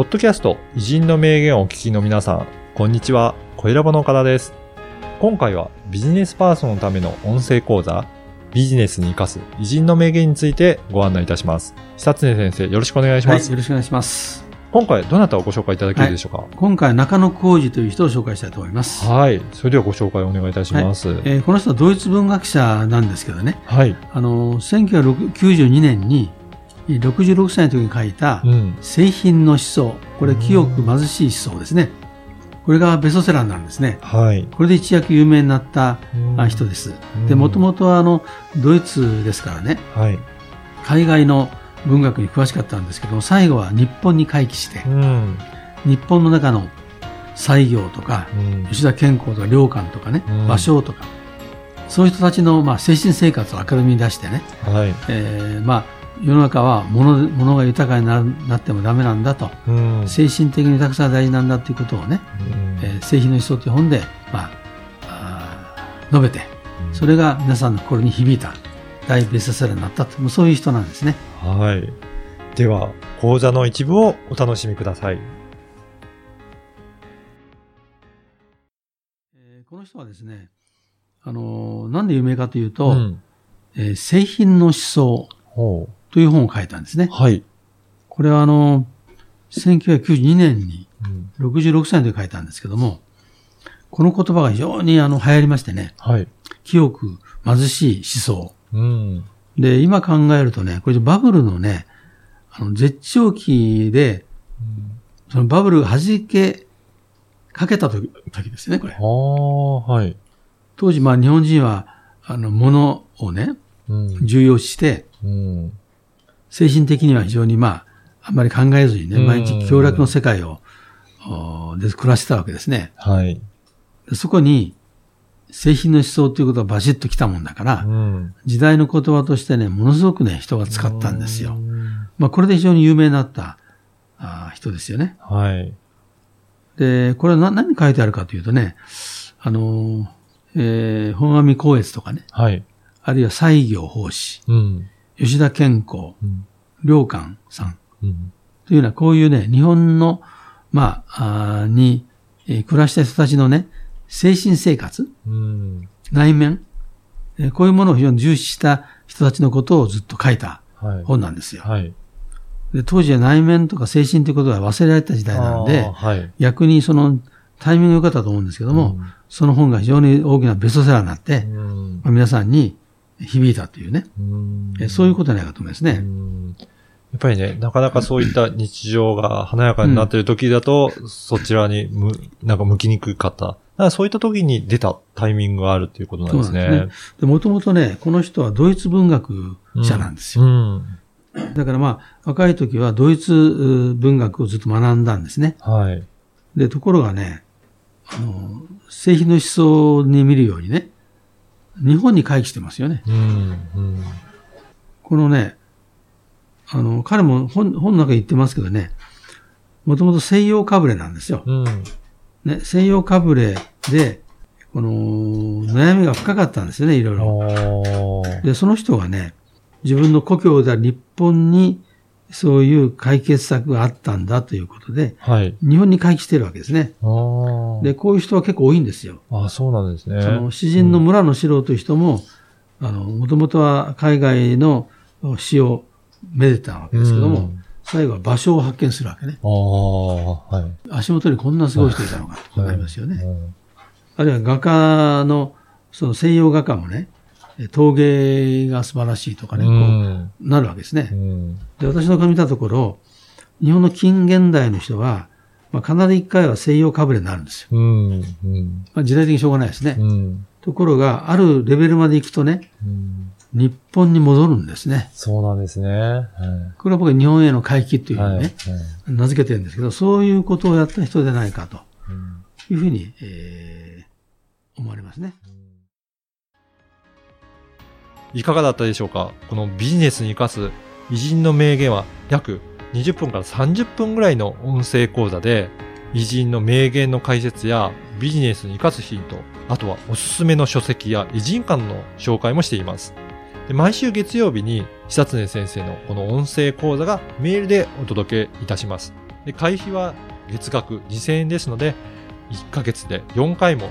ポッドキャスト偉人の名言をお聞きの皆さん、こんにちは。小ラボの岡田です。今回はビジネスパーソンのための音声講座、ビジネスに活かす偉人の名言についてご案内いたします。久常先生、よろしくお願いします。はい、よろしくお願いします。今回どなたをご紹介いただけるでしょうか？今回は中野浩二という人を紹介したいと思います。はい。それではご紹介お願いいたします。はい。えーこの人はドイツ文学者なんですけどね、はい。あの、1992年に66歳の時に書いたうん。製品の思想、これ清く貧しい思想ですね。これがベストセラーなんですね。はい。これで一躍有名になった人です。うんで、もともとはあの、ドイツですからね、はい。海外の文学に詳しかったんですけども、最後は日本に回帰してう、ん。日本の中の西行とか、うん吉田健康とか良寛とかね、うん芭蕉とか、そういう人たちの、まあ、精神生活を明るみに出してね、はい。えーまあ、世の中は物物が豊かにななってもダメなんだと、うん。精神的に豊かさが大事なんだということをね、うんえー製品の思想という本で、まあ、あー述べて、それが皆さんの心に響いた大ベストセラーになったと、もうそういう人なんですね。はい。では、講座の一部をお楽しみください。えーこの人はですね、あのーなんで有名かというと、ん。えー製品の思想ほという本を書いたんですねう。。はい。これはあの、1992年にうん66歳で書いたんですけども、この言葉が非常にあの流行りましてね、はい。清く貧しい思想。うん。で、今考えるとね、これバブルのね、あの絶頂期で、そのバブルが弾けかけた時時ですね、これあ。あ、はい。当時、まあ日本人は、あの、物をね、うん。重要視して、うん。精神的には非常にまあ、あんまり考えずにね、うん毎日協力の世界を、おで暮らしてたわけですね。はい。でそこに、製品の思想ということがバシッと来たもんだから、うん。時代の言葉としてね、ものすごくね、人が使ったんですよう。んまあ、これで非常に有名になったあー人ですよね。はい。で、これは何何書いてあるかというとね、あのー、えー本阿弥光悦とかね、はい。あるいは西行法師、うん。吉田健康、うん。良寛さんうん。というような、こういうね、日本の、まあ、あーに、えー暮らした人たちのね、精神生活、うん。内面、えーこういうものを非常に重視した人たちのことをずっと書いたはい。本なんですよ。はい。で当時は内面とか精神ということが忘れられた時代なのではい。逆にそのタイミングが良かったと思うんですけども、うんその本が非常に大きなベストセラーになって、うんまあ皆さんに響いたというね、うそういうことじゃないかと思いますね。うんやっぱりね、なかなかそういった日常が華やかになっている時だと、そちらにむ、なんか向きにくかった。だからそういった時に出たタイミングがあるっていうことなんですね。でもともとね、この人はドイツ文学者なんですよ。うん。だからまあ、若い時はドイツう文学をずっと学んだんですね。はい。で、ところがね、あの、製品の思想に見るようにね、日本に回帰してますよね。うん。うん。このね、あの、彼も本本の中に言ってますけどね、もともと西洋かぶれなんですよ。うん。ね、西洋かぶれで、この、悩みが深かったんですよね、いろいろ。で、その人がね、自分の故郷である日本に、そういう解決策があったんだということで、はい。日本に回帰してるわけですね。で、こういう人は結構多いんですよ。あ、そうなんですね。その詩人の村の素人という人も、あの、もともとは海外の詩をめでたわけですけども、うん最後は場所を発見するわけね。はい。足元にこんなすごい人いたのかとなりますよね。うんあるいは画家の、その西洋画家もね、陶芸が素晴らしいとかね、こう。うんなるわけですね。うん。で、私の見たところ、日本の近現代の人は、まあ、必ず一回は西洋かぶれになるんですよ。まあ、時代的にしょうがないですね。うん。ところが、あるレベルまで行くとね、うん日本に戻るんですね。そうなんですね。はいこれは僕は日本への回帰というふうにはい。ね、名付けてるんですけど、そういうことをやった人じゃないかとうんいうふうに、えー思われますね。いかがだったでしょうか？このビジネスに活かす偉人の名言は約20分から30分ぐらいの音声講座で偉人の名言の解説やビジネスに活かすヒント、あとはおすすめの書籍や偉人館の紹介もしています。で毎週月曜日に久常先生のこの音声講座がメールでお届けいたします。で、会費は月額2000円ですので、1ヶ月で4回も